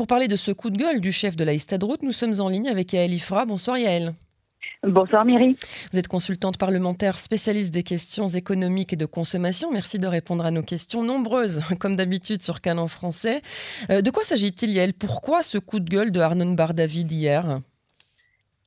Pour parler de ce coup de gueule du chef de la Route, nous sommes en ligne avec Yael Ifra. Bonsoir Yael. Bonsoir Myri. Vous êtes consultante parlementaire spécialiste des questions économiques et de consommation. Merci de répondre à nos questions nombreuses, comme d'habitude sur Canon français. Euh, de quoi s'agit-il Yael Pourquoi ce coup de gueule de Arnon Bardavid hier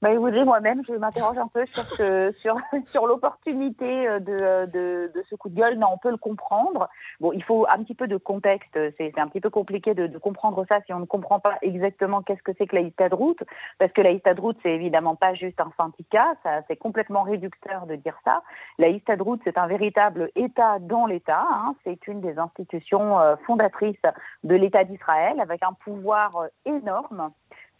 bah, moi-même, je m'interroge un peu sur, sur, sur l'opportunité euh, de, de, de, ce coup de gueule. Non, on peut le comprendre. Bon, il faut un petit peu de contexte. C'est un petit peu compliqué de, de, comprendre ça si on ne comprend pas exactement qu'est-ce que c'est que la de route. Parce que la de route, c'est évidemment pas juste un syndicat. C'est complètement réducteur de dire ça. La de route, c'est un véritable État dans l'État. Hein. C'est une des institutions euh, fondatrices de l'État d'Israël avec un pouvoir euh, énorme.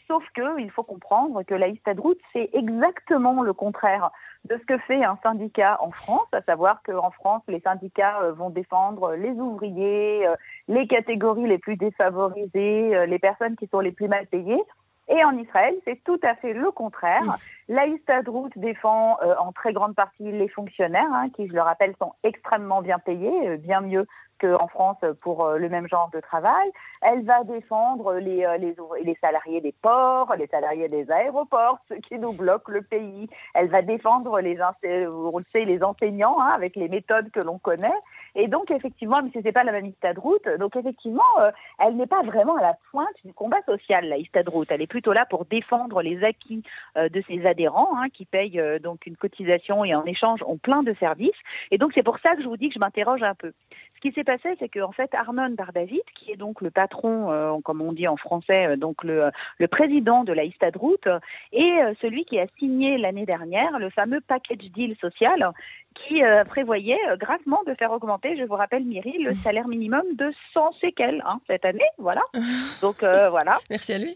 Sauf qu'il faut comprendre que la route, c'est exactement le contraire de ce que fait un syndicat en France, à savoir qu'en France, les syndicats euh, vont défendre les ouvriers, euh, les catégories les plus défavorisées, euh, les personnes qui sont les plus mal payées. Et en Israël, c'est tout à fait le contraire. La route défend en très grande partie les fonctionnaires, hein, qui, je le rappelle, sont extrêmement bien payés, bien mieux qu'en France pour euh, le même genre de travail. Elle va défendre les, euh, les, les salariés des ports, les salariés des aéroports, ceux qui nous bloquent le pays. Elle va défendre les, on le sait, les enseignants hein, avec les méthodes que l'on connaît. Et donc, effectivement, mais ce pas la même route, donc effectivement, euh, elle n'est pas vraiment à la pointe du combat social, la route. Elle est plutôt là pour défendre les acquis de ses adhérents, hein, qui payent donc une cotisation et en échange ont plein de services. Et donc, c'est pour ça que je vous dis que je m'interroge un peu. Ce qui s'est passé, c'est qu'en fait, Arnon Bardavid, qui est donc le patron, euh, comme on dit en français, euh, donc le, le président de la Route, est euh, celui qui a signé l'année dernière le fameux package deal social qui euh, prévoyait euh, gravement de faire augmenter, je vous rappelle, Myri, le salaire minimum de 100 séquelles hein, cette année. Voilà. Donc euh, voilà. Merci à lui.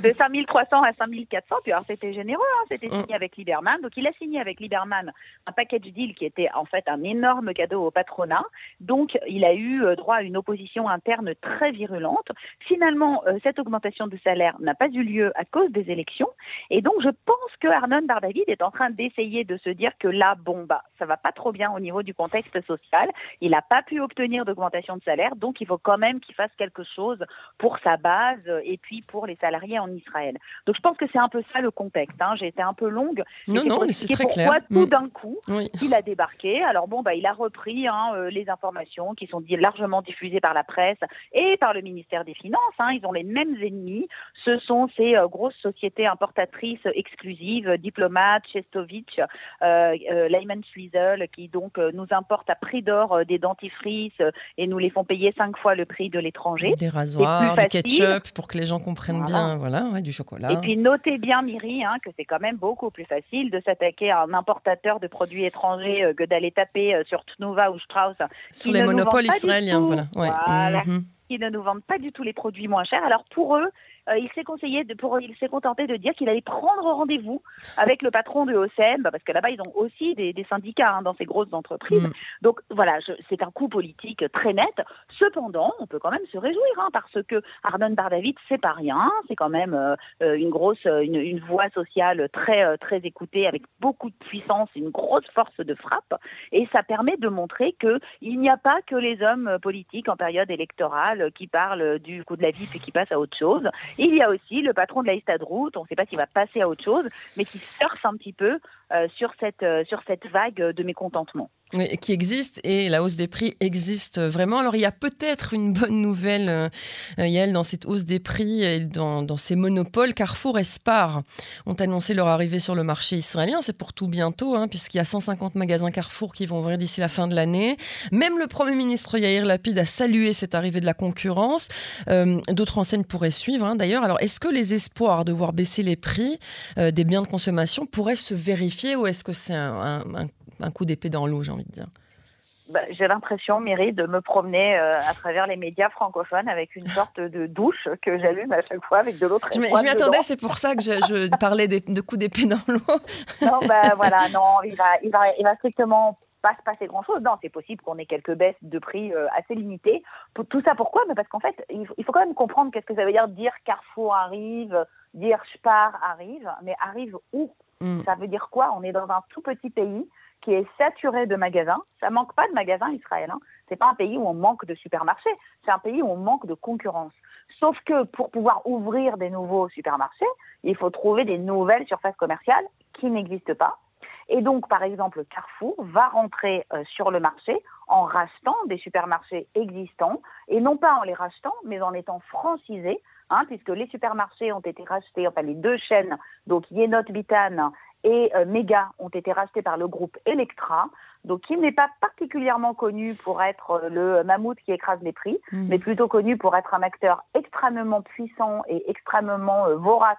de 5300 à 5400. Puis alors c'était généreux, hein, c'était signé mm. avec Lieberman. Donc il a signé avec Lieberman un package deal qui était en fait un énorme cadeau au patronat. Donc il a eu droit à une opposition interne très virulente. Finalement, cette augmentation de salaire n'a pas eu lieu à cause des élections. Et donc je pense que Arnon Bardavid est en train d'essayer de se dire que là, bon, bah, ça va pas trop bien au niveau du contexte social. Il n'a pas pu obtenir d'augmentation de salaire, donc il faut quand même qu'il fasse quelque chose pour sa base et puis pour les salariés en Israël. Donc je pense que c'est un peu ça le contexte. Hein. J'ai été un peu longue. Non, non, mais c'est très pourquoi tout mm. d'un coup il a débarqué. Alors bon, bah, il a repris hein, euh, les informations qui sont largement diffusées par la presse et par le ministère des Finances. Hein. Ils ont les mêmes ennemis. Ce sont ces euh, grosses sociétés importatrices exclusives, Diplomat, Chestovich, euh, euh qui donc euh, nous importent à prix d'or euh, des dentifrices euh, et nous les font payer cinq fois le prix de l'étranger. Des rasoirs, du ketchup pour que les gens comprennent bien, voilà, du chocolat. Et puis notez bien, Myri, hein, que c'est quand même beaucoup plus facile de s'attaquer à un importateur de produits étrangers que d'aller taper sur Tnuva ou Strauss. Sur les monopoles israéliens, voilà. voilà. Mhm. Qui ne nous vendent pas du tout les produits moins chers. Alors pour eux, euh, il s'est conseillé, de, pour, il s'est contenté de dire qu'il allait prendre rendez-vous avec le patron de OCM, bah, parce que là-bas ils ont aussi des, syndicats hein, dans ces grosses entreprises. Mm. Donc voilà, c'est un coup politique très net. Cependant, on peut quand même se réjouir hein, parce que Arnon Bardavid c'est pas rien, c'est quand même euh, euh, une grosse, une, voix sociale très très écoutée avec beaucoup de puissance, une grosse force de frappe, et ça permet de montrer que il n'y a pas que les hommes politiques en période électorale qui parlent du coût de la vie et qui passent à autre chose. Il y a aussi le patron de la Route, on ne sait pas s'il va passer à autre chose, mais qui surfe un petit peu sur, cette, euh, sur cette vague de mécontentement qui existe et la hausse des prix existe vraiment. Alors il y a peut-être une bonne nouvelle, euh, Yael, dans cette hausse des prix et dans, ces monopoles. Carrefour et Spar ont annoncé leur arrivée sur le marché israélien. C'est pour tout bientôt, hein, puisqu'il y a 150 magasins Carrefour qui vont ouvrir d'ici la fin de l'année. Même le Premier ministre Yair Lapid a salué cette arrivée de la concurrence. Euh, d'autres enseignes pourraient suivre, hein, d'ailleurs. Alors est-ce que les espoirs de voir baisser les prix euh, des biens de consommation pourraient se vérifier ou est-ce que c'est un, un un coup d'épée dans l'eau, j'ai envie de dire? Bah, j'ai l'impression, Myri, de me promener euh, à travers les médias francophones avec une sorte de douche que j'allume à chaque fois avec de l'eau très Je m'y attendais, c'est pour ça que je, parlais de coups d'épée dans l'eau. non, bah voilà, non, il va, il va, il va strictement pas se passer grand-chose. Non, c'est possible qu'on ait quelques baisses de prix euh, assez limitées. Pour, tout ça, pourquoi? Mais Parce qu'en fait, il faut, il faut, quand même comprendre qu'est-ce que ça veut dire dire Carrefour arrive, dire Spar arrive, mais arrive où? Mm. Ça veut dire quoi? On est dans un tout petit pays qui est saturé de magasins. Ça manque pas de magasins, Israël. Hein. C'est pas un pays où on manque de supermarchés. C'est un pays où on manque de concurrence. Sauf que pour pouvoir ouvrir des nouveaux supermarchés, il faut trouver des nouvelles surfaces commerciales qui n'existent pas. Et donc, par exemple, Carrefour va rentrer euh, sur le marché en rachetant des supermarchés existants, et non pas en les rachetant, mais en étant francisés, hein, puisque les supermarchés ont été rachetés, enfin les deux chaînes, donc Yenot Bitan et euh, Mega ont été rachetés par le groupe Electra, donc qui n'est pas particulièrement connu pour être euh, le mammouth qui écrase les prix, mmh. mais plutôt connu pour être un acteur extrêmement puissant et extrêmement euh, vorace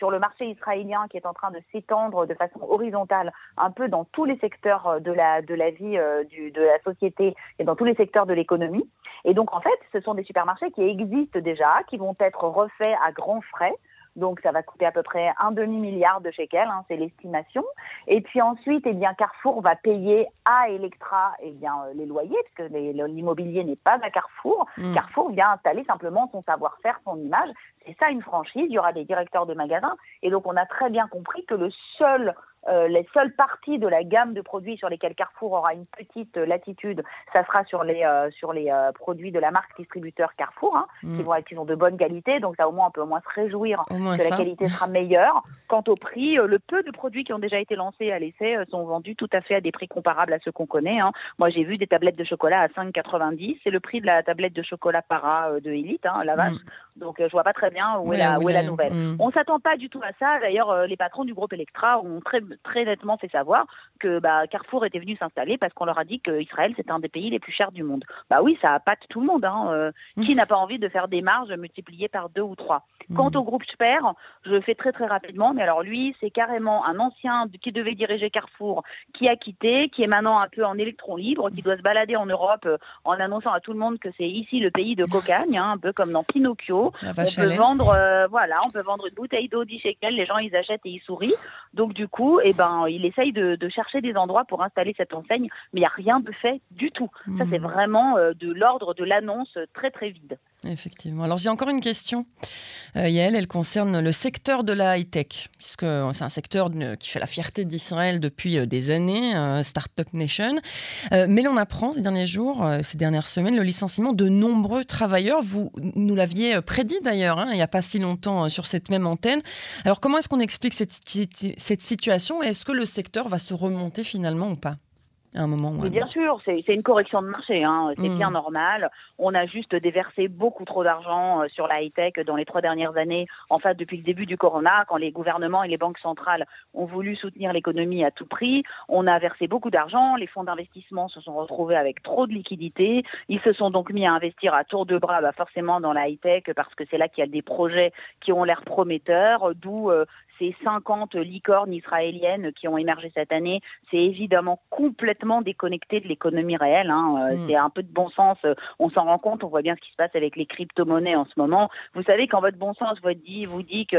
sur le marché israélien qui est en train de s'étendre de façon horizontale un peu dans tous les secteurs de la, de la vie du, de la société et dans tous les secteurs de l'économie. Et donc en fait, ce sont des supermarchés qui existent déjà, qui vont être refaits à grands frais. Donc ça va coûter à peu près un demi-milliard de shekels, hein, c'est l'estimation. Et puis ensuite, eh bien, Carrefour va payer à Electra eh bien, euh, les loyers, puisque l'immobilier n'est pas à Carrefour. Mm. Carrefour vient installer simplement son savoir-faire, son image. C'est ça une franchise, il y aura des directeurs de magasins. Et donc on a très bien compris que le seul euh, les seules parties de la gamme de produits sur lesquels Carrefour aura une petite latitude, ça sera sur les, euh, sur les euh, produits de la marque distributeur Carrefour, hein, mm. qui, vont être, qui sont de bonne qualité. Donc ça, au moins, on peut au moins se réjouir que la qualité sera meilleure. Quant au prix, le peu de produits qui ont déjà été lancés à l'essai sont vendus tout à fait à des prix comparables à ceux qu'on connaît. Hein. Moi, j'ai vu des tablettes de chocolat à 5,90. C'est le prix de la tablette de chocolat para de Elite, hein, la vache. Mm. Donc je vois pas très bien où, est, la, où est la nouvelle. Mm. On s'attend pas du tout à ça. D'ailleurs, les patrons du groupe Electra ont très très nettement fait savoir que bah, Carrefour était venu s'installer parce qu'on leur a dit qu'Israël c'était un des pays les plus chers du monde. Bah oui, ça appâte tout le monde. Hein. Euh, mmh. Qui n'a pas envie de faire des marges multipliées par deux ou trois mmh. Quant au groupe Sper, je le fais très très rapidement, mais alors lui, c'est carrément un ancien qui devait diriger Carrefour, qui a quitté, qui est maintenant un peu en électron libre, qui doit se balader en Europe euh, en annonçant à tout le monde que c'est ici le pays de cocagne, hein, un peu comme dans Pinocchio. On peut vendre, euh, voilà, on peut vendre une bouteille d'eau 10 shekels, les gens ils achètent et ils sourient. Donc du coup, eh ben, il essaye de, chercher des endroits pour installer cette enseigne, mais il n'y a rien de fait du tout. Ça, c'est hmm. vraiment euh, de l'ordre de l'annonce très très vide. Effectivement. Alors j'ai encore une question, euh, Yael, elle concerne le secteur de la high-tech, puisque c'est un secteur qui fait la fierté d'Israël depuis euh, des années, Startup Nation. mais l'on apprend ces derniers jours, ces dernières semaines, le licenciement de nombreux travailleurs. Vous nous l'aviez prédit d'ailleurs, hein, il n'y a pas si longtemps sur cette même antenne. Alors comment est-ce qu'on explique cette, cette situation Est-ce que le secteur va se remonter finalement ou pas un moment. Bien sûr, c'est une correction de marché, hein. c'est bien mm. normal. On a juste déversé beaucoup trop d'argent euh, sur la high-tech dans les trois dernières années, en fait depuis le début du corona, quand les gouvernements et les banques centrales ont voulu soutenir l'économie à tout prix. On a versé beaucoup d'argent, les fonds d'investissement se sont retrouvés avec trop de liquidités, ils se sont donc mis à investir à tour de bras bah, forcément dans la high-tech parce que c'est là qu'il y a des projets qui ont l'air prometteurs, d'où euh, ces 50 licornes israéliennes qui ont émergé cette année, c'est évidemment complètement déconnecté de l'économie réelle. Hein. Euh, mm. C'est un peu de bon sens. Euh, on s'en rend compte. On voit bien ce qui se passe avec les crypto-monnaies en ce moment. Vous savez, quand votre bon sens vous dit, vous dit que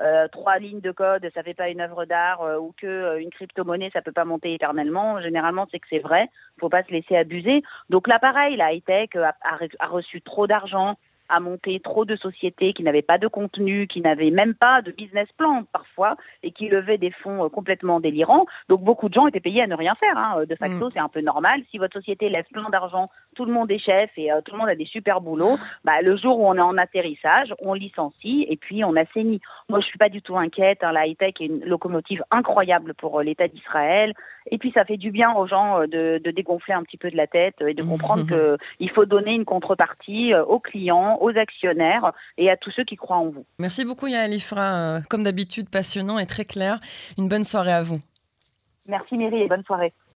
euh, trois lignes de code, ça fait pas une œuvre d'art, ou que une crypto-monnaie, ça peut pas monter éternellement. Généralement, c'est que c'est vrai. Faut pas se laisser abuser. Donc là, pareil, la high-tech a reçu trop d'argent à monter trop de sociétés qui n'avaient pas de contenu, qui n'avaient même pas de business plan parfois et qui levaient des fonds euh, complètement délirants. Donc beaucoup de gens étaient payés à ne rien faire. Hein. De facto, mm. c'est un peu normal. Si votre société lève plein d'argent, tout le monde est chef et euh, tout le monde a des super boulots. Bah, le jour où on est en atterrissage, on licencie et puis on assainit. Moi, je suis pas du tout inquiète. Hein. La high-tech est une locomotive incroyable pour euh, l'État d'Israël. Et puis ça fait du bien aux gens de, de, dégonfler un petit peu de la tête et de comprendre qu'il faut donner une contrepartie aux clients, aux actionnaires et à tous ceux qui croient en vous. Merci beaucoup Yael Ifra, euh, comme d'habitude passionnant et très clair. Une bonne soirée à vous. Merci Myri et bonne soirée.